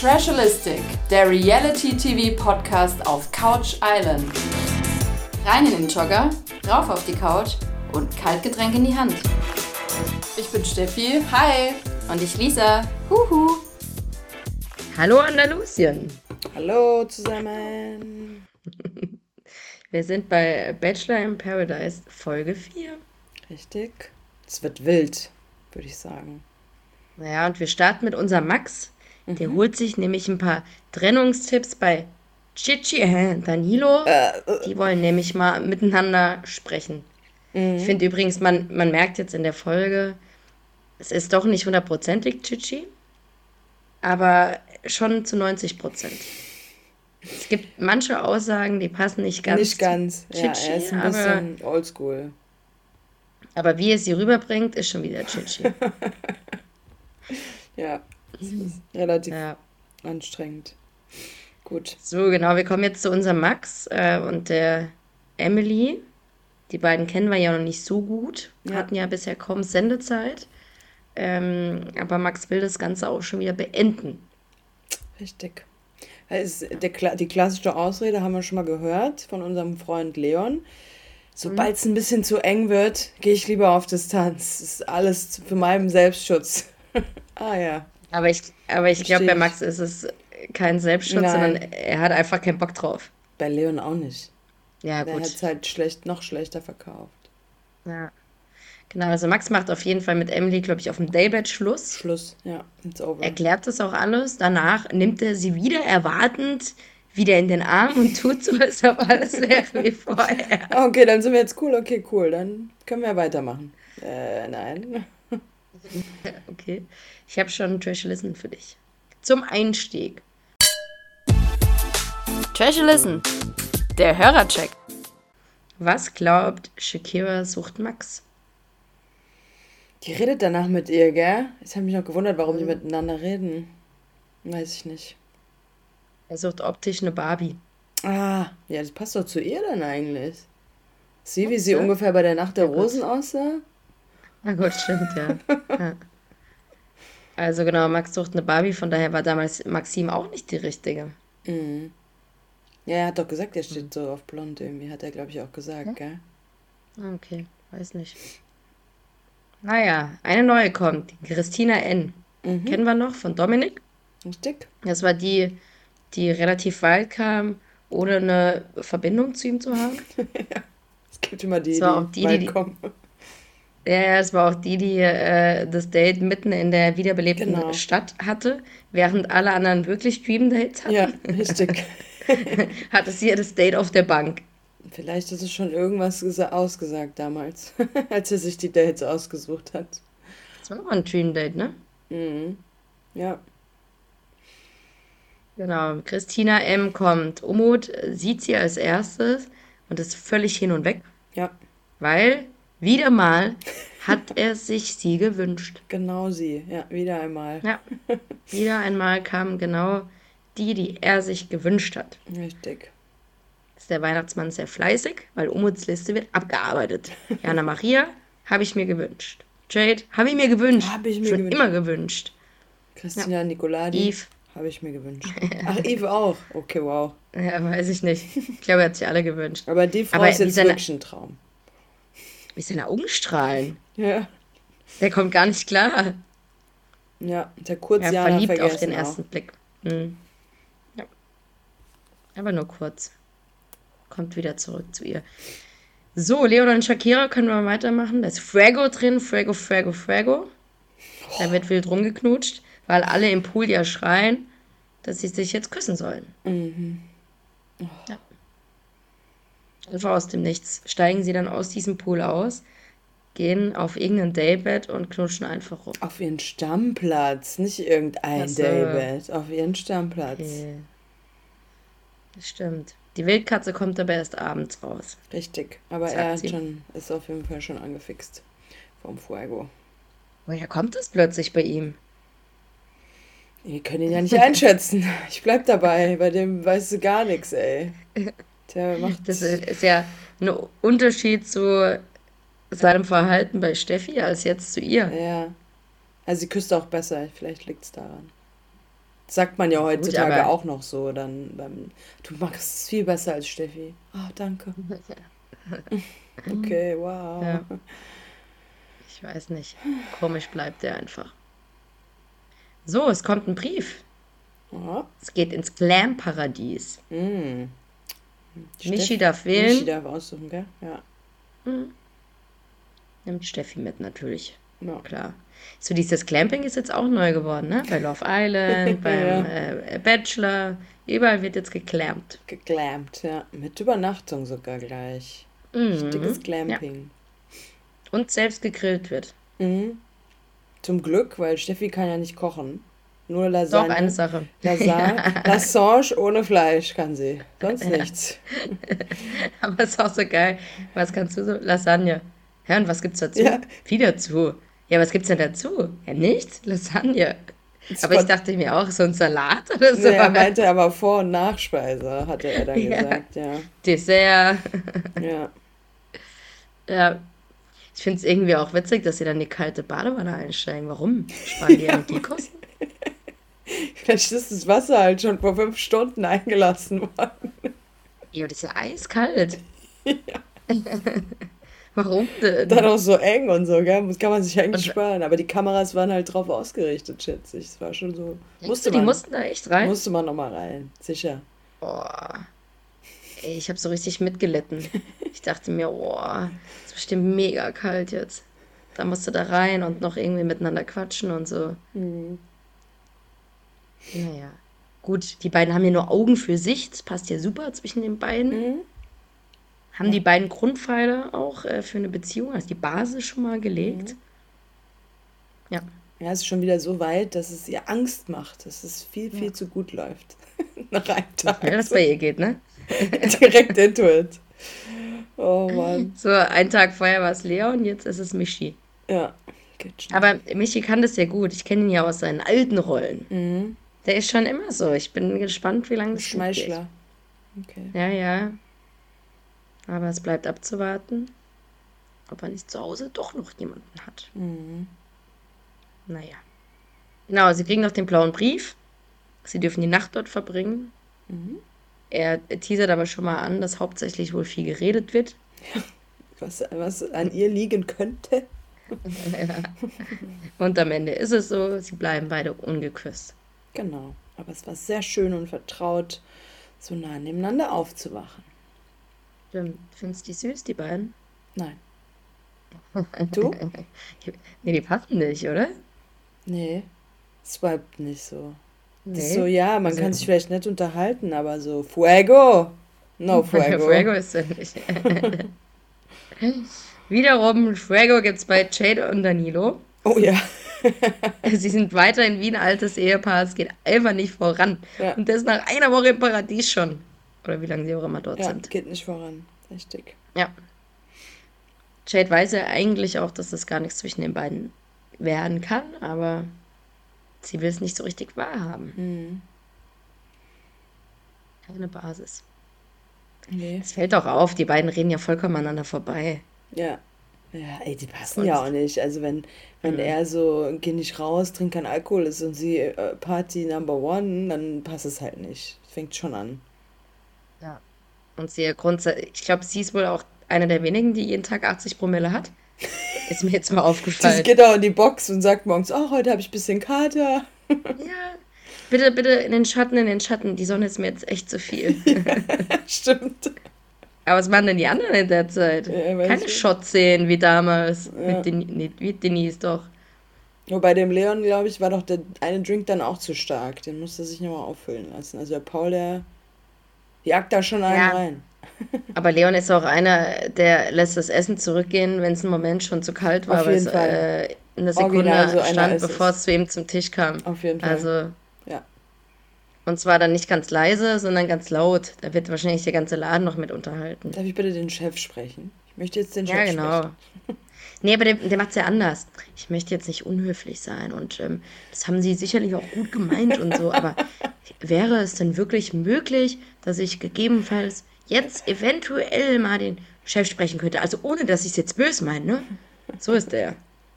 Trashalistic, der Reality-TV-Podcast auf Couch Island. Rein in den Jogger, rauf auf die Couch und Kaltgetränk in die Hand. Ich bin Steffi, hi. Und ich Lisa, huhu. Hallo Andalusien. Hallo zusammen. Wir sind bei Bachelor in Paradise Folge 4. Richtig. Es wird wild, würde ich sagen. Naja, und wir starten mit unserem Max. Der mhm. holt sich nämlich ein paar Trennungstipps bei Chichi äh, Danilo. Äh, äh. Die wollen nämlich mal miteinander sprechen. Mhm. Ich finde übrigens, man, man merkt jetzt in der Folge, es ist doch nicht hundertprozentig Chichi, aber schon zu 90 Prozent. Es gibt manche Aussagen, die passen nicht ganz. Nicht ganz. Chichi, ja, er ist ein bisschen oldschool. Aber wie er sie rüberbringt, ist schon wieder Chichi. ja, das ist relativ ja. anstrengend. Gut. So, genau, wir kommen jetzt zu unserem Max äh, und der Emily. Die beiden kennen wir ja noch nicht so gut, ja. hatten ja bisher kaum Sendezeit. Ähm, aber Max will das Ganze auch schon wieder beenden. Richtig. Das ist der, die klassische Ausrede haben wir schon mal gehört von unserem Freund Leon. Sobald es ein bisschen zu eng wird, gehe ich lieber auf Distanz. Das ist alles für meinen Selbstschutz. ah ja. Aber ich, aber ich glaube, bei Max ist es kein Selbstschutz, Nein. sondern er hat einfach keinen Bock drauf. Bei Leon auch nicht. Ja, Der gut. hat es halt schlecht, noch schlechter verkauft. Ja. Genau, also Max macht auf jeden Fall mit Emily, glaube ich, auf dem Daybed Schluss. Schluss, ja, it's over. Erklärt das auch alles. Danach nimmt er sie wieder erwartend wieder in den Arm und tut so, als ob alles wäre wie vorher. Okay, dann sind wir jetzt cool. Okay, cool. Dann können wir weitermachen. Äh, nein. okay. Ich habe schon Trash Listen für dich. Zum Einstieg. Trash Listen. Der Hörercheck. Was glaubt Shakira sucht Max? Die redet danach mit ihr, gell? Ich habe mich noch gewundert, warum die miteinander reden. Weiß ich nicht. Er sucht optisch eine Barbie. Ah, ja, das passt doch zu ihr dann eigentlich. Sieh, wie sie ungefähr bei der Nacht der ja, Rosen aussah? Na gut, stimmt, ja. ja. Also genau, Max sucht eine Barbie, von daher war damals Maxim auch nicht die richtige. Mhm. Ja, er hat doch gesagt, er steht mhm. so auf blond irgendwie, hat er, glaube ich, auch gesagt, ja? gell? Okay, weiß nicht. Naja, eine neue kommt, Christina N. Mhm. Kennen wir noch von Dominik? Richtig. Das war die, die relativ weit kam, ohne eine Verbindung zu ihm zu haben. ja, es gibt immer die, die, die weit die, kommen. Ja, es war auch die, die äh, das Date mitten in der wiederbelebten genau. Stadt hatte, während alle anderen wirklich Dream Dates hatten. Ja, richtig. hatte sie ja das Date auf der Bank. Vielleicht ist es schon irgendwas ausgesagt damals, als er sich die Dates ausgesucht hat. Das war auch ein Dream Date, ne? Mhm. Ja. Genau, Christina M. kommt. Umut sieht sie als erstes und ist völlig hin und weg. Ja. Weil, wieder mal, hat er sich sie gewünscht. Genau sie, ja, wieder einmal. Ja, wieder einmal kam genau die, die er sich gewünscht hat. Richtig. Ist der Weihnachtsmann sehr fleißig, weil Umuts Liste wird abgearbeitet. Jana Maria habe ich mir gewünscht. Jade habe ich mir gewünscht. Habe ich mir Schon gewünscht. immer gewünscht. Christina ja. Nicoladi. Eve habe ich mir gewünscht. Ach, Eve auch. Okay, wow. Ja, weiß ich nicht. Ich glaube, er hat sich alle gewünscht. Aber die Frau Aber ist jetzt wirklich ein Traum. Wie seine Augen strahlen. Ja. Der kommt gar nicht klar. Ja, der kurz ja, verliebt auf den auch. ersten Blick. Mhm. Ja. Aber nur kurz. Kommt wieder zurück zu ihr. So, Leon und Shakira können wir weitermachen. Da ist Frago drin. Frago, Frago, Frago. Da wird wild rumgeknutscht weil alle im Pool ja schreien, dass sie sich jetzt küssen sollen. Mhm. Ja. Einfach aus dem Nichts steigen sie dann aus diesem Pool aus, gehen auf irgendein Daybed und knutschen einfach rum. Auf ihren Stammplatz, nicht irgendein also, Daybed, auf ihren Stammplatz. Okay. Das stimmt. Die Wildkatze kommt aber erst abends raus. Richtig, aber er schon, ist auf jeden Fall schon angefixt vom Fuego. Woher kommt das plötzlich bei ihm? Ihr könnt ihn ja nicht einschätzen. Ich bleib dabei. Bei dem weißt du gar nichts, ey. Der macht. Das ist ja ein Unterschied zu seinem Verhalten bei Steffi als jetzt zu ihr. Ja. Also sie küsst auch besser. Vielleicht liegt es daran. sagt man ja heutzutage Gut, auch noch so. Dann beim, du machst es viel besser als Steffi. Oh, danke. okay, wow. Ja. Ich weiß nicht. Komisch bleibt der einfach. So, es kommt ein Brief. Ja. Es geht ins Glam-Paradies. Mm. Michi darf wählen. Michi darf aussuchen, gell? Ja. Mhm. Nimmt Steffi mit natürlich. Ja. Klar. So dieses Clamping ist jetzt auch neu geworden, ne? Bei Love Island, beim äh, Bachelor. Überall wird jetzt geclampt. Geclampt, ja. Mit Übernachtung sogar gleich. Mhm. Richtiges Glamping. Ja. Und selbst gegrillt wird. Mhm. Zum Glück, weil Steffi kann ja nicht kochen. Nur Lasagne. Doch, eine Sache. Lasagne, Lassange ohne Fleisch kann sie. Sonst nichts. Aber ist auch so geil. Was kannst du so? Lasagne. Ja, und was gibt's dazu? Ja. Wie dazu? Ja, was gibt's denn dazu? Ja, nichts. Lasagne. aber ich dachte mir auch, so ein Salat oder so. Nee, er meinte aber Vor- und Nachspeise, hatte er dann ja. gesagt, ja. Dessert. Ja. Ja. Ich finde es irgendwie auch witzig, dass sie dann die kalte Badewanne einsteigen. Warum? Sparen die Energiekosten? Vielleicht ist das Wasser halt schon vor fünf Stunden eingelassen worden. Ja, das ist ja eiskalt. Ja. Warum denn? Dann auch so eng und so, gell? Das kann man sich eigentlich und, sparen. Aber die Kameras waren halt drauf ausgerichtet, schätze ich. Es war schon so. Musste du, man, die mussten da echt rein? Musste man nochmal rein, sicher. Boah. Ey, ich habe so richtig mitgelitten. Ich dachte mir, boah, ist bestimmt mega kalt jetzt. Da musst du da rein und noch irgendwie miteinander quatschen und so. Mhm. Naja. Gut, die beiden haben ja nur Augen für sich. Das passt ja super zwischen den beiden. Mhm. Haben ja. die beiden Grundpfeiler auch äh, für eine Beziehung, also die Basis schon mal gelegt? Mhm. Ja. Ja, es ist schon wieder so weit, dass es ihr Angst macht, dass es viel, viel ja. zu gut läuft. Nach einem Tag. Ja, das bei ihr geht, ne? Direkt into it. Oh Mann. So, einen Tag vorher war es Leon, jetzt ist es Michi. Ja. Aber Michi kann das ja gut. Ich kenne ihn ja aus seinen alten Rollen. Mhm. Der ist schon immer so. Ich bin gespannt, wie lange das Schmeichler. Geht. Okay. Ja, ja. Aber es bleibt abzuwarten, ob er nicht zu Hause doch noch jemanden hat. Mhm. Naja. Genau, sie kriegen noch den blauen Brief. Sie dürfen die Nacht dort verbringen. Mhm. Er teasert aber schon mal an, dass hauptsächlich wohl viel geredet wird. Ja, was, was an ihr liegen könnte. ja. Und am Ende ist es so, sie bleiben beide ungeküsst. Genau. Aber es war sehr schön und vertraut, so nah nebeneinander aufzuwachen. Findest du die süß, die beiden? Nein. Du? nee, die passen nicht, oder? Nee. Swiped nicht so. Nee. So, ja, man also, kann sich vielleicht nicht unterhalten, aber so Fuego. No Fuego. Fuego ist ja nicht. Wiederum, Fuego gibt es bei Jade und Danilo. Oh ja. Sie sind weiterhin wie ein altes Ehepaar, es geht einfach nicht voran. Ja. Und das nach einer Woche im Paradies schon. Oder wie lange sie auch immer dort ja, sind. geht nicht voran. Richtig. Ja. Jade weiß ja eigentlich auch, dass das gar nichts zwischen den beiden werden kann, aber sie will es nicht so richtig wahrhaben. Mhm. Keine Basis. Nee. Es fällt auch auf, die beiden reden ja vollkommen aneinander vorbei. Ja. Ja, ey, die passen ja auch nicht. Also wenn, wenn mhm. er so, geh nicht raus, trink kein Alkohol ist und sie äh, Party Number One, dann passt es halt nicht. Fängt schon an. Ja. Und sie grundsätzlich, ich glaube, sie ist wohl auch einer der wenigen, die jeden Tag 80 Promille hat. Ist mir jetzt mal aufgefallen. Sie geht auch in die Box und sagt morgens, oh, heute habe ich ein bisschen Kater. ja. Bitte, bitte in den Schatten, in den Schatten. Die Sonne ist mir jetzt echt zu viel. Stimmt. Aber was machen denn die anderen in der Zeit? Ja, Keine Shots sehen wie damals. Ja. Mit, Den nee, mit Denise doch. Nur bei dem Leon, glaube ich, war doch der eine Drink dann auch zu stark. Den musste er sich nochmal auffüllen lassen. Also der Paul, der jagt da schon einen ja. rein. Aber Leon ist auch einer, der lässt das Essen zurückgehen, wenn es im Moment schon zu kalt war, weil es äh, in der Sekunde so stand, bevor es zu ihm zum Tisch kam. Auf jeden Fall. Also und zwar dann nicht ganz leise, sondern ganz laut. Da wird wahrscheinlich der ganze Laden noch mit unterhalten. Darf ich bitte den Chef sprechen? Ich möchte jetzt den Chef sprechen. Ja, genau. nee, aber der, der macht es ja anders. Ich möchte jetzt nicht unhöflich sein und ähm, das haben sie sicherlich auch gut gemeint und so, aber wäre es denn wirklich möglich, dass ich gegebenenfalls jetzt eventuell mal den Chef sprechen könnte? Also ohne, dass ich es jetzt böse meine, ne? So ist der.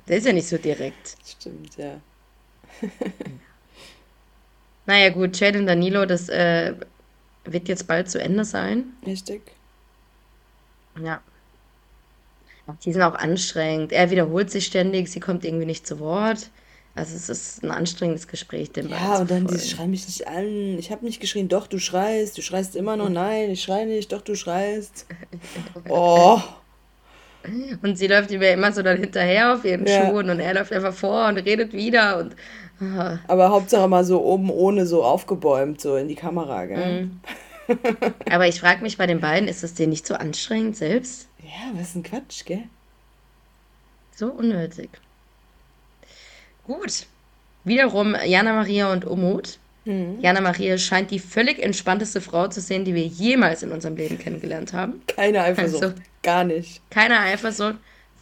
Der ist ja nicht so direkt. Stimmt, ja. Naja, gut, Chad und Danilo, das äh, wird jetzt bald zu Ende sein. Richtig. Ja. Die sind auch anstrengend. Er wiederholt sich ständig, sie kommt irgendwie nicht zu Wort. Also es ist ein anstrengendes Gespräch, den Ja, und dann die schreien mich nicht an. Ich habe nicht geschrien, doch, du schreist. Du schreist immer noch, nein, ich schreie nicht, doch, du schreist. Oh. Und sie läuft ihm ja immer so dann hinterher auf ihren ja. Schuhen und er läuft einfach vor und redet wieder und. Aber Hauptsache mal so oben ohne so aufgebäumt, so in die Kamera, gell? Mhm. Aber ich frage mich bei den beiden, ist das denen nicht so anstrengend selbst? Ja, was ist ein Quatsch, gell? So unnötig. Gut. Wiederum Jana Maria und Umut. Mhm. Jana Maria scheint die völlig entspannteste Frau zu sehen, die wir jemals in unserem Leben kennengelernt haben. Keine Eifersucht. Also, gar nicht. Keine Eifersucht.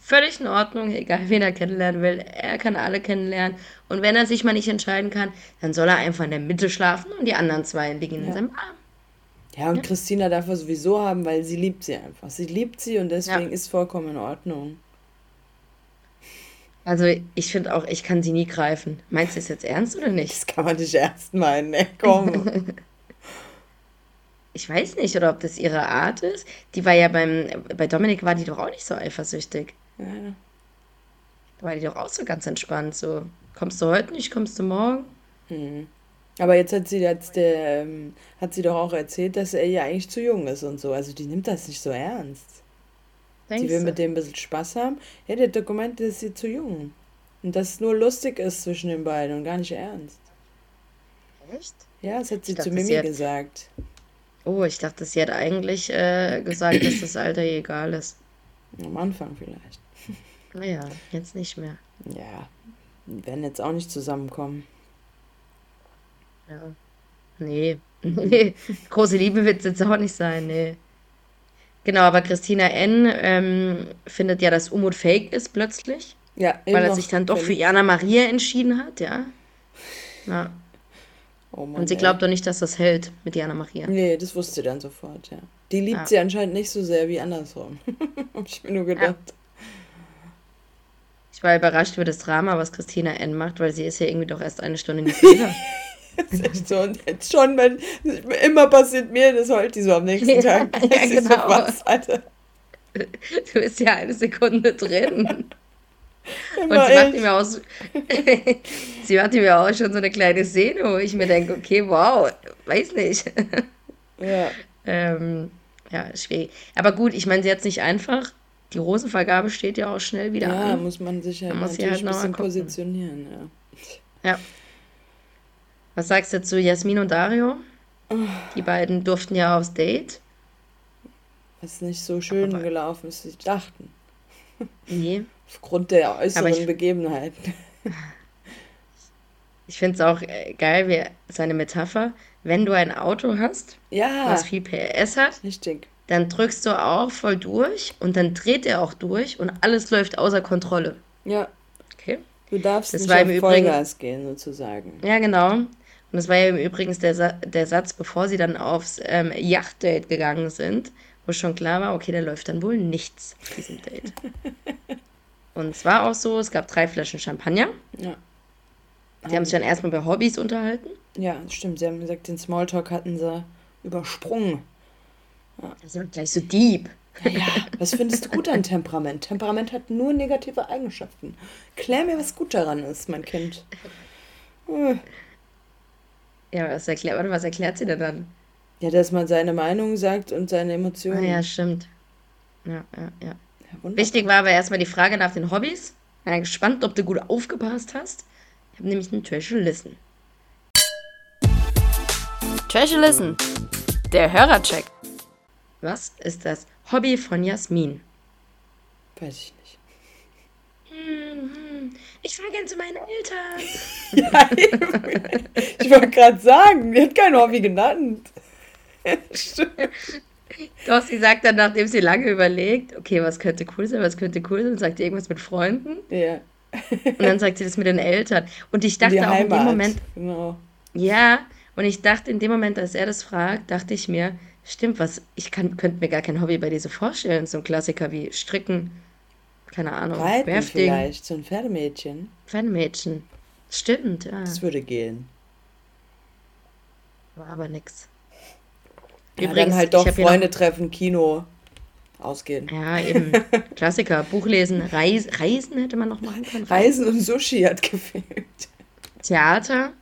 Völlig in Ordnung, egal wen er kennenlernen will. Er kann alle kennenlernen. Und wenn er sich mal nicht entscheiden kann, dann soll er einfach in der Mitte schlafen und die anderen zwei liegen ja. in seinem Arm. Ja, und ja. Christina darf er sowieso haben, weil sie liebt sie einfach. Sie liebt sie und deswegen ja. ist vollkommen in Ordnung. Also ich finde auch, ich kann sie nie greifen. Meinst du das jetzt ernst oder nicht? Das kann man nicht ernst meinen, ne? Komm. ich weiß nicht, oder ob das ihre Art ist. Die war ja beim, bei Dominik war die doch auch nicht so eifersüchtig. Ja. Da war die doch auch so ganz entspannt. So, kommst du heute nicht, kommst du morgen? Hm. Aber jetzt hat sie jetzt, ähm, hat sie doch auch erzählt, dass er ja eigentlich zu jung ist und so. Also die nimmt das nicht so ernst. Denkst die will du? mit dem ein bisschen Spaß haben. Ja, der Dokument ist sie zu jung. Und dass es nur lustig ist zwischen den beiden und gar nicht ernst. Echt? Ja, das hat sie dachte, zu Mimi hat... gesagt. Oh, ich dachte, sie hat eigentlich äh, gesagt, dass das Alter egal ist. Am Anfang vielleicht. Naja, jetzt nicht mehr. Ja, die werden jetzt auch nicht zusammenkommen. Ja. Nee. nee. Große Liebe wird es jetzt auch nicht sein, nee. Genau, aber Christina N. Ähm, findet ja, dass Umut fake ist plötzlich. Ja, Weil er sich dann doch für Jana Maria entschieden hat, ja. ja. Oh Mann, Und sie glaubt doch nicht, dass das hält mit Jana Maria. Nee, das wusste sie dann sofort, ja. Die liebt ja. sie anscheinend nicht so sehr wie andersrum. Hab ich mir nur gedacht. Ja. Ich war überrascht über das Drama, was Christina N. macht, weil sie ist ja irgendwie doch erst eine Stunde nicht wieder. Das ist echt so. Und jetzt schon, wenn immer passiert mir, das heult die so am nächsten Tag. Ja, genau. So was. Du bist ja eine Sekunde drin. Immer und sie macht, ihm auch, sie macht ihm ja auch schon so eine kleine Szene, wo ich mir denke, okay, wow, weiß nicht. Ja. ähm, ja, schwierig. Aber gut, ich meine, sie hat es nicht einfach. Die Rosenvergabe steht ja auch schnell wieder ja, an. Ja, muss man sich ja muss halt ein bisschen positionieren, ja. Ja. Was sagst du zu Jasmin und Dario? Die beiden durften ja aufs Date. Was nicht so schön Aber gelaufen ist, wie sie dachten. Nee. Aufgrund der äußeren ich, Begebenheiten. Ich finde es auch äh, geil, wie seine Metapher. Wenn du ein Auto hast, ja, was viel PS hat, richtig. dann drückst du auch voll durch und dann dreht er auch durch und alles läuft außer Kontrolle. Ja. Okay. Du darfst das nicht auf Vollgas gehen, sozusagen. Ja, genau. Und das war ja übrigens der, Sa der Satz, bevor sie dann aufs ähm, Yachtdate gegangen sind, wo schon klar war, okay, da läuft dann wohl nichts auf diesem Date. Und es war auch so, es gab drei Flaschen Champagner. Ja. Die haben sich dann erstmal bei Hobbys unterhalten. Ja, stimmt. Sie haben gesagt, den Smalltalk hatten sie übersprungen. Ja. Das ist gleich so deep. Ja, was findest du gut an Temperament? Temperament hat nur negative Eigenschaften. Klär mir, was gut daran ist, mein Kind. Hm. Ja, was erklärt, was erklärt sie denn dann? Ja, dass man seine Meinung sagt und seine Emotionen. Ah, ja, stimmt. Ja, ja, ja. ja Wichtig war aber erstmal die Frage nach den Hobbys. Ich bin gespannt, ob du gut aufgepasst hast. Ich habe nämlich einen Trash Listen. Trash Listen. Der Hörercheck. Was ist das Hobby von Jasmin? Weiß ich nicht. Hm, ich fahre gern zu meinen Eltern. ja, ich wollte gerade sagen, die hat kein Hobby genannt. Doch, sie sagt dann, nachdem sie lange überlegt, okay, was könnte cool sein, was könnte cool sein, sagt sie irgendwas mit Freunden. Ja. und dann sagt sie das mit den Eltern. Und ich dachte auch in dem Moment. Genau. Ja, und ich dachte in dem Moment, als er das fragt, dachte ich mir, stimmt, was, ich kann, könnte mir gar kein Hobby bei dir so vorstellen. So ein Klassiker wie Stricken, keine Ahnung. Reiten Werfding. vielleicht, so ein Pferdemädchen. Pferdemädchen. Stimmt, ja. Das würde gehen. War aber nix. Ja, Übrigens, dann halt doch Freunde treffen, Kino, ausgehen. Ja, eben. Klassiker. Buch lesen, Reis, Reisen hätte man noch machen können. Reisen und Sushi hat gefehlt. Theater,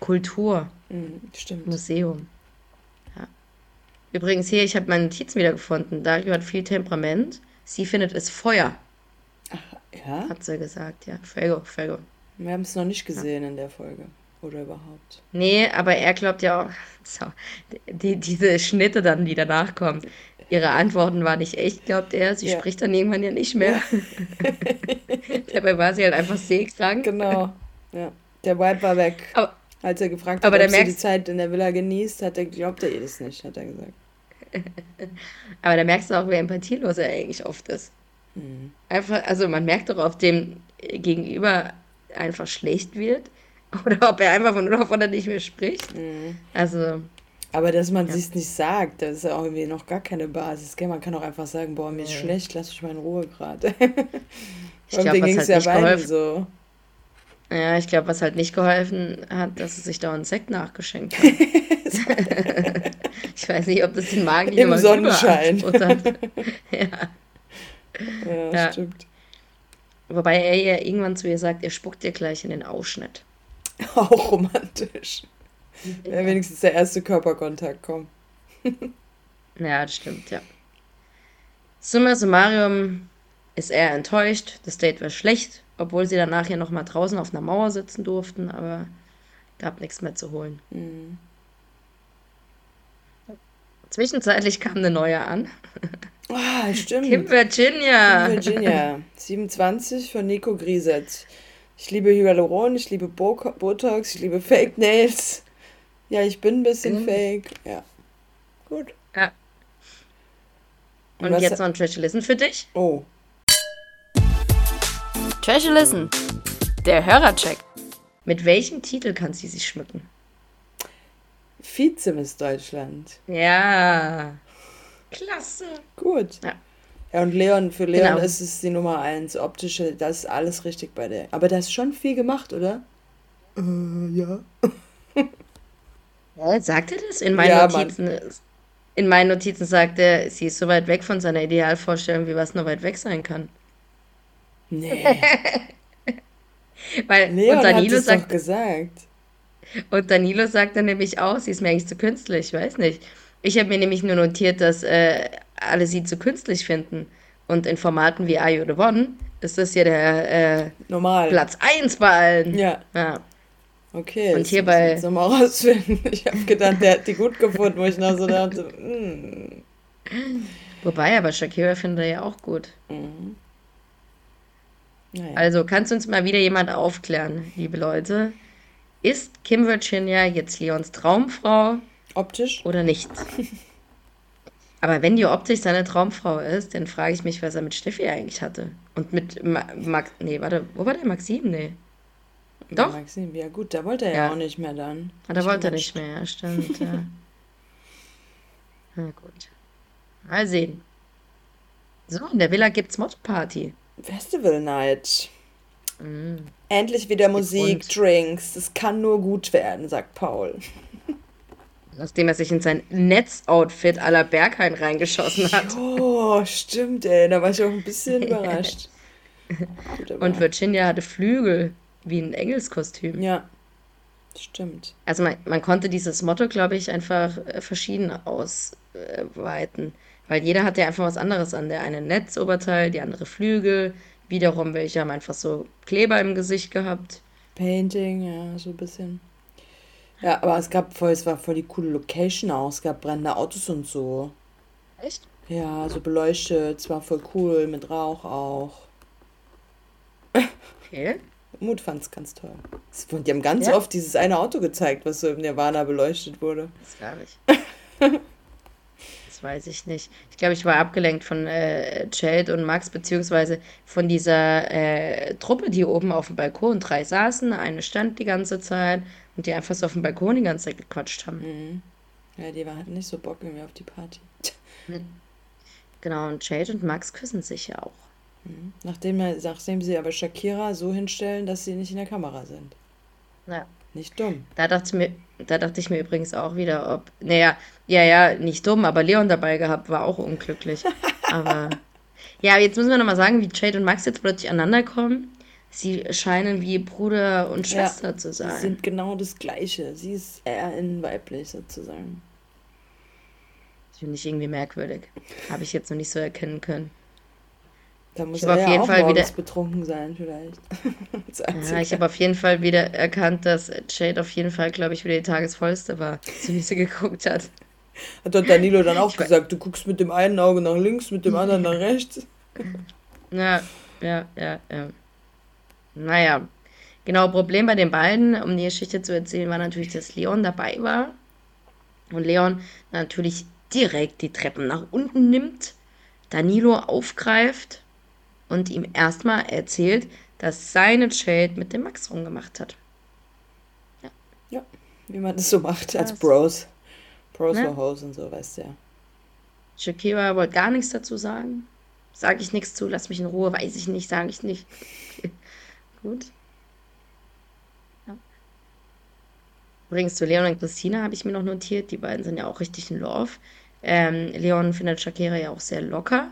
Kultur. Mhm, stimmt. Museum. Ja. Übrigens hier, ich habe meine Notizen wieder gefunden. Dario hat viel Temperament. Sie findet es Feuer. Ach, ja? Hat sie gesagt, ja. Fuego, Fuego. Wir haben es noch nicht gesehen ja. in der Folge. Oder überhaupt. Nee, aber er glaubt ja auch, so, die, diese Schnitte dann, die danach kommen, ihre Antworten waren nicht echt, glaubt er. Sie ja. spricht dann irgendwann ja nicht mehr. Ja. Dabei war sie halt einfach seekrank. Genau, ja. Der Vibe war weg. Aber, Als er gefragt hat, ob sie die Zeit in der Villa genießt, hat er, glaubt er ihr das nicht, hat er gesagt. aber da merkst du auch, wie empathielos er eigentlich oft ist. Mhm. Einfach, also man merkt doch auf dem Gegenüber einfach schlecht wird Oder ob er einfach von nur von der nicht mehr spricht. Mhm. Also. Aber dass man ja. sich nicht sagt, das ist ja auch irgendwie noch gar keine Basis. Gell? Man kann auch einfach sagen, boah, mir ist ja. schlecht, lass mich mal in Ruhe gerade. ich glaube, ging es halt ja beiden so. Ja, ich glaube, was halt nicht geholfen hat, dass es sich da einen Sekt nachgeschenkt hat. ich weiß nicht, ob das den Magen Im Sonnenschein. ja. Ja, ja, stimmt. Wobei er ja irgendwann zu ihr sagt, er spuckt dir gleich in den Ausschnitt. Auch romantisch. Ja. wenigstens der erste Körperkontakt kommt. ja, das stimmt, ja. Summa summarum ist er enttäuscht. Das Date war schlecht, obwohl sie danach ja noch mal draußen auf einer Mauer sitzen durften, aber gab nichts mehr zu holen. Mhm. Zwischenzeitlich kam eine neue an. Ah, stimmt. Kim Virginia. Kim Virginia. 27 von Nico Griset. Ich liebe Hyaluron, ich liebe Bo Botox, ich liebe Fake Nails. Ja, ich bin ein bisschen mhm. fake. Ja. Gut. Ja. Und, Und jetzt noch ein Treasure Listen für dich. Oh. Treasure Listen. Der Hörercheck. Mit welchem Titel kann sie sich schmücken? Vize-Miss Deutschland. Ja. Klasse. Gut. Ja. Ja, und Leon, für Leon genau. ist es die Nummer eins. Optische, das ist alles richtig bei der. Aber das ist schon viel gemacht, oder? Äh, ja. ja sagt er das? In meinen ja, Notizen. Mann. In meinen Notizen sagt er, sie ist so weit weg von seiner Idealvorstellung, wie was nur weit weg sein kann. Nee. Weil, Leon und Danilo hat es sagt, doch gesagt. Und Danilo sagt dann nämlich auch, sie ist mir eigentlich zu künstlich, ich weiß nicht. Ich habe mir nämlich nur notiert, dass äh, alle sie zu künstlich finden. Und in Formaten wie Are You the One ist das ja der äh, Normal. Platz 1 bei allen. Ja. ja. Okay. Und hier bei. Jetzt mal rausfinden. Ich habe gedacht, der hat die gut gefunden, wo ich noch so dachte, mm. Wobei, aber Shakira findet er ja auch gut. Mhm. Naja. Also kannst du uns mal wieder jemand aufklären, liebe Leute? Ist Kim Virginia jetzt Leons Traumfrau? Optisch? Oder nicht? Aber wenn die optisch seine Traumfrau ist, dann frage ich mich, was er mit Steffi eigentlich hatte. Und mit Ma Max. Nee, warte, wo war der Maxim? Nee. Doch. Maxim, ja gut, da wollte er ja, ja auch nicht mehr dann. Ah, da wollte er nicht mehr, ja, stimmt, ja. Na gut. Mal sehen. So, in der Villa gibt's Mod-Party. Festival Night. Mm. Endlich wieder Musik? Drinks. Das kann nur gut werden, sagt Paul nachdem er sich in sein Netzoutfit aller Berghain reingeschossen hat. Oh, stimmt, ey. Da war ich auch ein bisschen überrascht. Und Virginia hatte Flügel, wie ein Engelskostüm. Ja, stimmt. Also man, man konnte dieses Motto, glaube ich, einfach äh, verschieden ausweiten. Weil jeder hatte ja einfach was anderes an. Der eine Netzoberteil, die andere Flügel. Wiederum welche haben einfach so Kleber im Gesicht gehabt. Painting, ja, so ein bisschen. Ja, aber es gab voll, es war voll die coole Location auch. Es gab brennende Autos und so. Echt? Ja, so beleuchtet. Es war voll cool, mit Rauch auch. Okay. Mut fand es ganz toll. Und die haben ganz ja? oft dieses eine Auto gezeigt, was so im Nirvana beleuchtet wurde. Das glaube ich. das weiß ich nicht. Ich glaube, ich war abgelenkt von äh, Jade und Max, beziehungsweise von dieser äh, Truppe, die oben auf dem Balkon drei saßen. Eine stand die ganze Zeit und die einfach so auf dem Balkon die ganze Zeit gequatscht haben. Mhm. Ja, die hatten nicht so Bock irgendwie auf die Party. Genau, und Jade und Max küssen sich ja auch. Mhm. Nachdem, nachdem sie aber Shakira so hinstellen, dass sie nicht in der Kamera sind. Ja. Nicht dumm. Da dachte, ich mir, da dachte ich mir übrigens auch wieder, ob. Naja, ja, ja, nicht dumm, aber Leon dabei gehabt war auch unglücklich. aber. Ja, jetzt müssen wir nochmal sagen, wie Jade und Max jetzt plötzlich aneinander kommen. Sie scheinen wie Bruder und Schwester ja, zu sein. Sie sind genau das Gleiche. Sie ist eher in weiblich sozusagen. Das finde ich irgendwie merkwürdig. Habe ich jetzt noch nicht so erkennen können. Da muss er ja jeden auch Fall wieder betrunken sein, vielleicht. ja, ich habe auf jeden Fall wieder erkannt, dass Jade auf jeden Fall, glaube ich, wieder die Tagesvollste war, so wie sie geguckt hat. Hat doch Danilo dann auch ich gesagt, du guckst mit dem einen Auge nach links, mit dem anderen nach rechts. Ja, ja, ja, ja. Naja, genau, Problem bei den beiden, um die Geschichte zu erzählen, war natürlich, dass Leon dabei war. Und Leon natürlich direkt die Treppen nach unten nimmt, Danilo aufgreift und ihm erstmal erzählt, dass seine Jade mit dem Max rumgemacht hat. Ja. Ja, wie man das so macht als. Bros. Bros ne? for Hoes und so, weißt du ja. Shakira wollte gar nichts dazu sagen. Sage ich nichts zu, lass mich in Ruhe, weiß ich nicht, sage ich nicht. Gut. Ja. Übrigens zu Leon und Christina habe ich mir noch notiert, die beiden sind ja auch richtig in Love. Ähm, Leon findet Shakira ja auch sehr locker.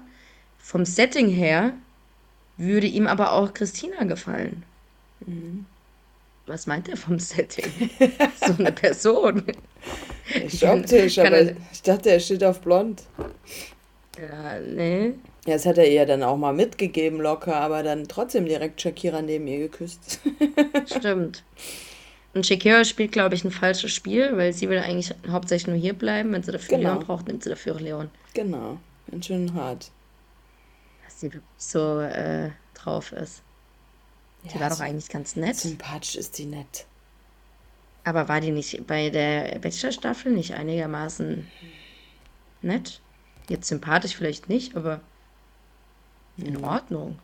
Vom Setting her würde ihm aber auch Christina gefallen. Mhm. Was meint er vom Setting? so eine Person. Ich optisch, aber er, ich dachte, er steht auf blond. Ja, nee. Ja, das hat er ihr dann auch mal mitgegeben, locker, aber dann trotzdem direkt Shakira neben ihr geküsst. Stimmt. Und Shakira spielt, glaube ich, ein falsches Spiel, weil sie will eigentlich hauptsächlich nur hier bleiben. Wenn sie dafür genau. Leon braucht, nimmt sie dafür Leon. Genau. Ganz schön hart sie wirklich so äh, drauf ist. Die ja, war doch eigentlich ganz nett. Sympathisch ist die nett. Aber war die nicht bei der Bachelor-Staffel nicht einigermaßen nett? Jetzt sympathisch vielleicht nicht, aber in Ordnung.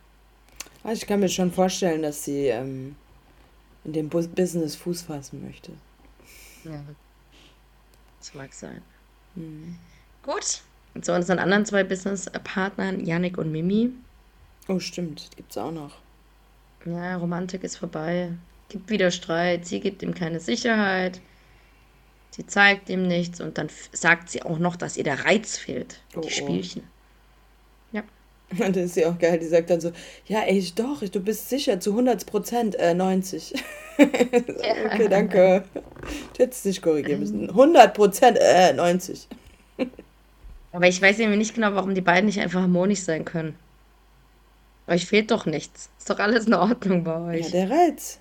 Also ich kann mir schon vorstellen, dass sie ähm, in dem Business Fuß fassen möchte. Ja, das mag sein. Mhm. Gut, und zu unseren anderen zwei Businesspartnern, Yannick und Mimi. Oh, stimmt, gibt's auch noch. Ja, Romantik ist vorbei. Gibt wieder Streit, sie gibt ihm keine Sicherheit. Sie zeigt ihm nichts und dann sagt sie auch noch, dass ihr der Reiz fehlt. Oh, die oh. Spielchen. Ja. Und das ist ja auch geil, die sagt dann so, ja, ey, doch, du bist sicher zu 100 Prozent, äh, 90. okay, danke. Du hättest dich korrigieren müssen. 100 Prozent, äh, 90. Aber ich weiß irgendwie nicht genau, warum die beiden nicht einfach harmonisch sein können. Euch fehlt doch nichts. Ist doch alles in Ordnung bei euch. Ja, der Reiz.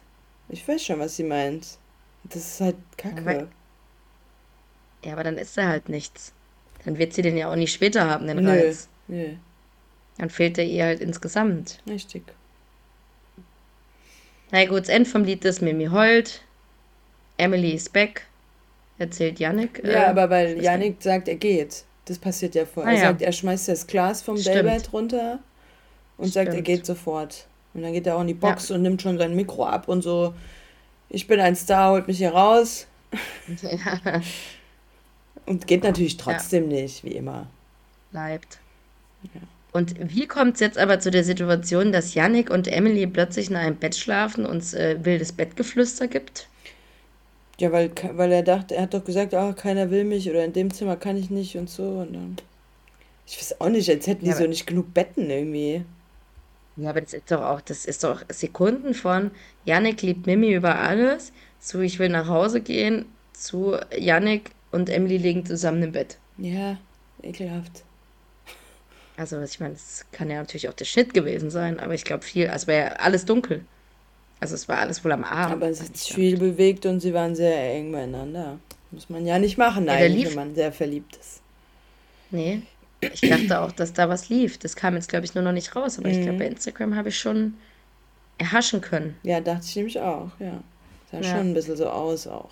Ich weiß schon, was sie meint. Das ist halt kacke. Aber, ja, aber dann ist er halt nichts. Dann wird sie den ja auch nicht später haben, den nö, Reiz. Nö. Dann fehlt er ihr halt insgesamt. Richtig. Na gut, das Ende vom Lied ist Mimi heult. Emily ist back. Erzählt Yannick. Ja, äh, aber weil Yannick sagt, er geht. Das passiert ja vorher. Ah, er ja. sagt, er schmeißt das Glas vom Daybed runter und Stimmt. sagt, er geht sofort. Und dann geht er auch in die Box ja. und nimmt schon sein Mikro ab und so, ich bin ein Star, holt mich hier raus. Ja. Und geht natürlich trotzdem ja. nicht, wie immer. Bleibt. Ja. Und wie kommt es jetzt aber zu der Situation, dass Yannick und Emily plötzlich in einem Bett schlafen und es äh, wildes Bettgeflüster gibt? Ja, weil, weil er dachte, er hat doch gesagt, oh, keiner will mich oder in dem Zimmer kann ich nicht und so. Und dann. Ich weiß auch nicht, als hätten ja, die so nicht genug Betten irgendwie. Ja, aber das ist doch auch, das ist doch Sekunden von Yannick liebt Mimi über alles, zu ich will nach Hause gehen, zu Yannick und Emily liegen zusammen im Bett. Ja, ekelhaft. Also, ich meine, es kann ja natürlich auch der Schnitt gewesen sein, aber ich glaube viel, also wäre ja alles dunkel. Also es war alles wohl am Abend. Aber es hat sich viel bewegt und sie waren sehr eng beieinander. Muss man ja nicht machen ja, eigentlich, wenn man sehr verliebt ist. Nee, ich dachte auch, dass da was lief. Das kam jetzt, glaube ich, nur noch nicht raus. Aber mhm. ich glaube, bei Instagram habe ich schon erhaschen können. Ja, dachte ich nämlich auch, ja. Sah ja. schon ein bisschen so aus auch.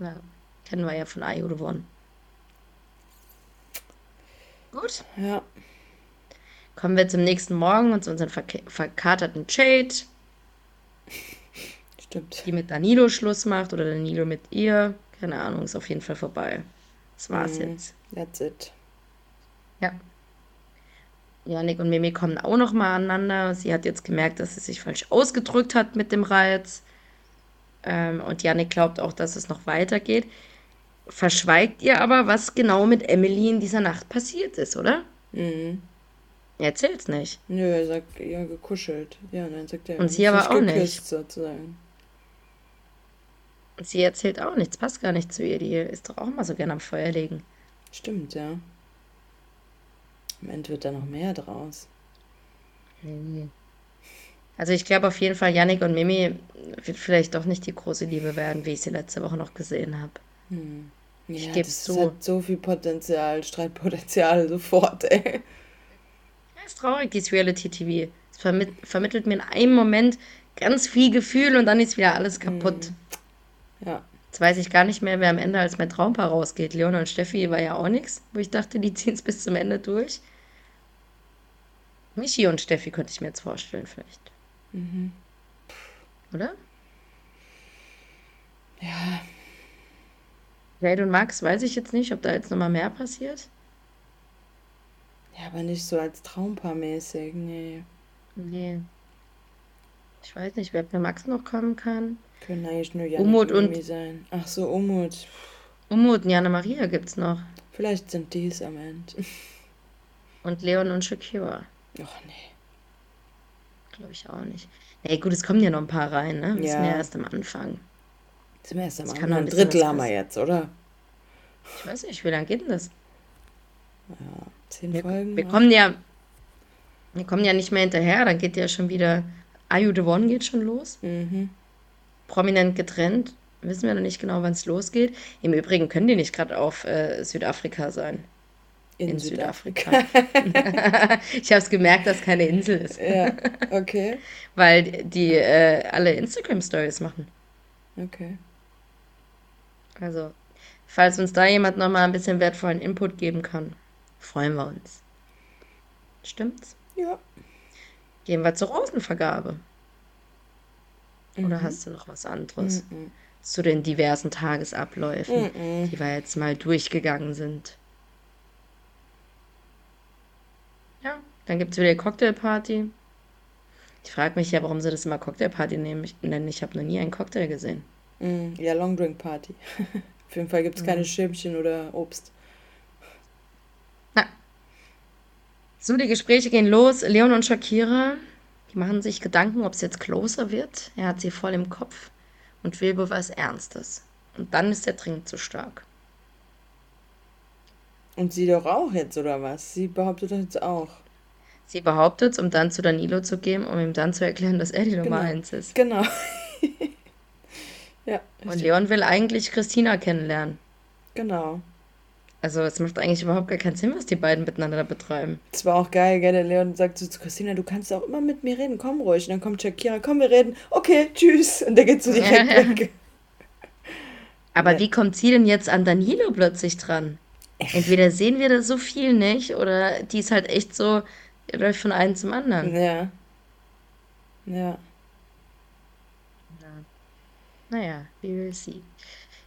Ja, kennen wir ja von Ayo gewonnen. Gut. Ja. Kommen wir zum nächsten Morgen und zu unserem verkaterten Jade. Stimmt. Die mit Danilo Schluss macht oder Danilo mit ihr. Keine Ahnung, ist auf jeden Fall vorbei. Das war's mm, jetzt. That's it. Ja. Janik und Mimi kommen auch noch mal aneinander. Sie hat jetzt gemerkt, dass sie sich falsch ausgedrückt hat mit dem Reiz. ähm, und Janik glaubt auch, dass es noch weitergeht. Verschweigt ihr aber, was genau mit Emily in dieser Nacht passiert ist, oder? Mhm. Er erzählt's nicht. Nö, er sagt, ja, gekuschelt. Ja, und dann sagt er, und sie aber auch geküsst, nicht. sozusagen. Sie erzählt auch nichts, passt gar nicht zu ihr. Die ist doch auch mal so gern am Feuer legen. Stimmt, ja. Am Ende wird da noch mehr draus. Also ich glaube auf jeden Fall, Yannick und Mimi wird vielleicht doch nicht die große Liebe werden, wie ich sie letzte Woche noch gesehen habe. Hm. Ja, ich gebe so. Hat so viel Potenzial, Streitpotenzial sofort, ey. Ja, ist traurig, dieses Reality-TV. Es vermitt vermittelt mir in einem Moment ganz viel Gefühl und dann ist wieder alles kaputt. Hm. Ja. Jetzt weiß ich gar nicht mehr, wer am Ende als mein Traumpaar rausgeht. Leon und Steffi war ja auch nichts, wo ich dachte, die ziehen es bis zum Ende durch. Michi und Steffi könnte ich mir jetzt vorstellen, vielleicht. Mhm. Oder? Ja. Jade und Max weiß ich jetzt nicht, ob da jetzt nochmal mehr passiert. Ja, aber nicht so als Traumpaar mäßig, nee. Nee. Ich weiß nicht, wer für Max noch kommen kann. Können eigentlich nur Janik Umut und sein. Ach so, Umut. Umut und Jana Maria gibt's noch. Vielleicht sind die es am Ende. Und Leon und Shakira. Ach nee. Glaube ich auch nicht. Ey, gut, es kommen ja noch ein paar rein, ne? Wir ja. sind ja erst am Anfang. Sind wir erst am Anfang? Ein Drittel haben wir jetzt, oder? Ich weiß nicht, wie lange geht denn das? Ja, zehn wir, Folgen. Wir kommen ja, wir kommen ja nicht mehr hinterher, dann geht ja schon wieder Are You the One geht schon los. Mhm. Prominent getrennt. Wissen wir noch nicht genau, wann es losgeht. Im Übrigen können die nicht gerade auf äh, Südafrika sein. In, in Südafrika. Südafrika. ich habe es gemerkt, dass keine Insel ist. Ja, okay. Weil die äh, alle Instagram-Stories machen. Okay. Also, falls uns da jemand nochmal ein bisschen wertvollen Input geben kann, freuen wir uns. Stimmt's? Ja. Gehen wir zur Rosenvergabe. Mhm. Oder hast du noch was anderes mhm. zu den diversen Tagesabläufen, mhm. die wir jetzt mal durchgegangen sind? Ja, dann gibt es wieder die Cocktailparty. Ich frage mich ja, warum sie das immer Cocktailparty nennen. Ich habe noch nie einen Cocktail gesehen. Mm, ja, Long Drink Party. Auf jeden Fall gibt es mhm. keine Schirmchen oder Obst. Na. So, die Gespräche gehen los. Leon und Shakira, die machen sich Gedanken, ob es jetzt closer wird. Er hat sie voll im Kopf und will wohl was Ernstes. Und dann ist der Trink zu stark. Und sie doch auch jetzt, oder was? Sie behauptet das jetzt auch. Sie behauptet es, um dann zu Danilo zu gehen, um ihm dann zu erklären, dass er die Nummer genau. eins ist. Genau. ja. Und Leon will eigentlich Christina kennenlernen. Genau. Also es macht eigentlich überhaupt gar keinen Sinn, was die beiden miteinander betreiben. Es war auch geil, gell? Der Leon sagt so zu Christina, du kannst auch immer mit mir reden, komm ruhig. Und dann kommt Shakira, komm, wir reden. Okay, tschüss. Und der geht so direkt weg. Aber ja. wie kommt sie denn jetzt an Danilo plötzlich dran? Entweder sehen wir das so viel nicht oder die ist halt echt so, läuft von einem zum anderen. Ja. Ja. Naja, wie will sie.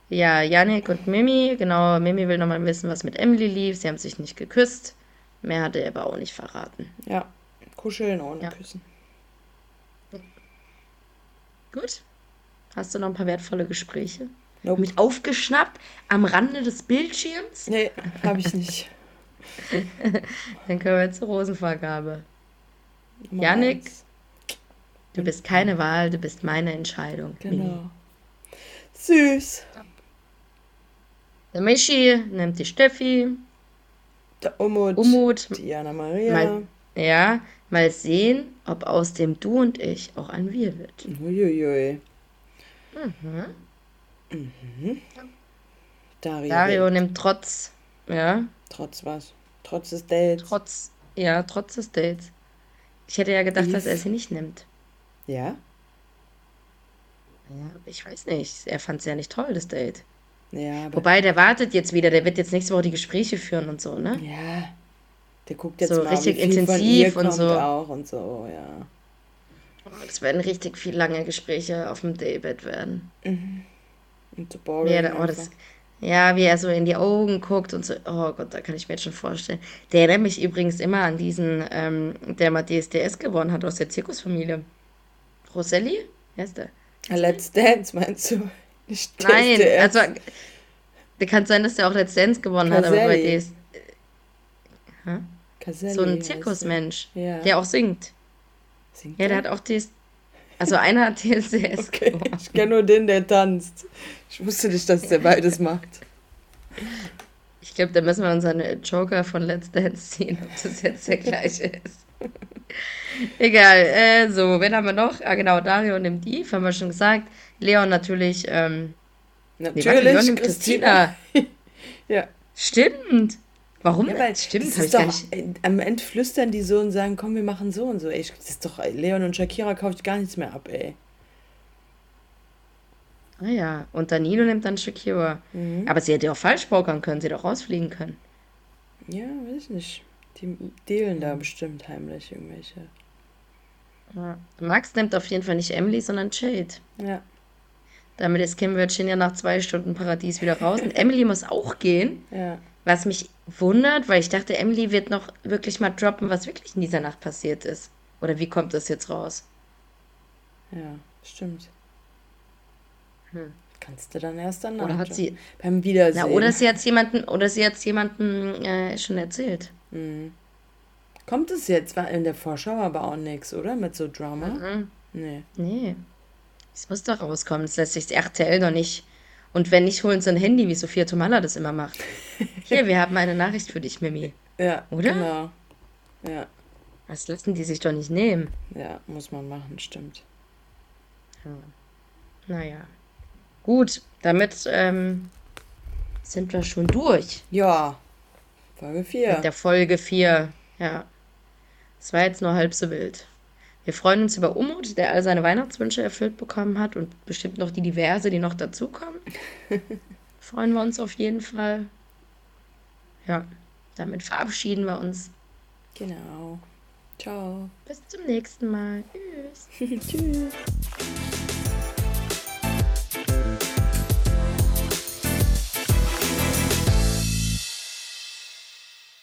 Ja, Yannick und Mimi, genau, Mimi will nochmal wissen, was mit Emily lief. Sie haben sich nicht geküsst. Mehr hat er aber auch nicht verraten. Ja, kuscheln ohne ja. Küssen. Gut. Hast du noch ein paar wertvolle Gespräche? Nope. Mit aufgeschnappt am Rande des Bildschirms? Nee, habe ich nicht. Dann können wir zur Rosenvergabe. Janik, du bist keine Wahl, du bist meine Entscheidung. Genau. Süß. Der Michi nimmt die Steffi. Der Umut. Umut. Die Jana Maria. Mal, ja, mal sehen, ob aus dem Du und Ich auch ein Wir wird. Uiuiui. Mhm. Mhm. Dario, Dario nimmt trotz, ja. Trotz was? Trotz des Dates? Trotz, ja, trotz des Dates. Ich hätte ja gedacht, Eve. dass er sie nicht nimmt. Ja? Ja, ich weiß nicht. Er fand es ja nicht toll, das Date. Ja, Wobei, der wartet jetzt wieder, der wird jetzt nächste Woche die Gespräche führen und so, ne? Ja. Der guckt jetzt so mal, richtig intensiv und so. auch und so, ja. Oh, das werden richtig viel lange Gespräche auf dem Daybed werden. Mhm. Und so boring. Ja, oh, das, ja, wie er so in die Augen guckt und so. Oh Gott, da kann ich mir jetzt schon vorstellen. Der erinnert mich übrigens immer an diesen, ähm, der mal DSDS gewonnen hat aus der Zirkusfamilie. Roselli? Wer ist der? Let's Dance meinst du? Nein, also kann sein, dass der auch Let's Dance gewonnen Caselli. hat, aber bei DS. Caselli so ein Zirkusmensch, ja. der auch singt. Singt ja, der hat auch DS. Also einer hat DSDS okay. gewonnen. Ich kenne nur den, der tanzt. Ich wusste nicht, dass der beides macht. Ich glaube, da müssen wir unseren Joker von Let's Dance ziehen, ob das jetzt der gleiche ist. Egal, äh, so, wen haben wir noch? Ah, genau, Dario nimmt Eve, haben wir schon gesagt. Leon natürlich, ähm, Natürlich, nee, warte, Leon nimmt Christina. Christina. ja. Stimmt. Warum? Ja, weil stimmt, das ist doch, am Ende flüstern die so und sagen, komm, wir machen so und so. Ey, das ist doch, Leon und Shakira kauft gar nichts mehr ab, ey. Ah ja, und Danilo nimmt dann Shakira. Mhm. Aber sie hätte auch falsch pokern können, sie hätte auch rausfliegen können. Ja, weiß nicht. Die dealen da bestimmt heimlich irgendwelche. Ja. Max nimmt auf jeden Fall nicht Emily, sondern Jade. Ja. Damit ist Kim Virginia nach zwei Stunden Paradies wieder raus. Und Emily muss auch gehen. Ja. Was mich wundert, weil ich dachte, Emily wird noch wirklich mal droppen, was wirklich in dieser Nacht passiert ist. Oder wie kommt das jetzt raus? Ja, stimmt. Hm. Kannst du dann erst danach. Oder hat sie beim Wiedersehen. Na, oder sie hat jemanden, oder sie hat jemanden äh, schon erzählt. Mhm. Kommt es jetzt? War in der Vorschau aber auch nichts, oder? Mit so Drama? Mhm. Nee. Nee. Es muss doch rauskommen. Das lässt sich RTL doch nicht. Und wenn nicht, holen sie ein Handy, wie Sophia Tomalla das immer macht. Hier, wir haben eine Nachricht für dich, Mimi. Ja, oder? Genau. Ja. Das lassen die sich doch nicht nehmen. Ja, muss man machen, stimmt. Ja. Naja. Gut, damit ähm, sind wir schon durch. Ja. Folge 4. Mit der Folge 4. Ja. Es war jetzt nur halb so wild. Wir freuen uns über Umut, der all seine Weihnachtswünsche erfüllt bekommen hat und bestimmt noch die diverse, die noch dazukommen. freuen wir uns auf jeden Fall. Ja, damit verabschieden wir uns. Genau. Ciao. Bis zum nächsten Mal. Tschüss. Tschüss.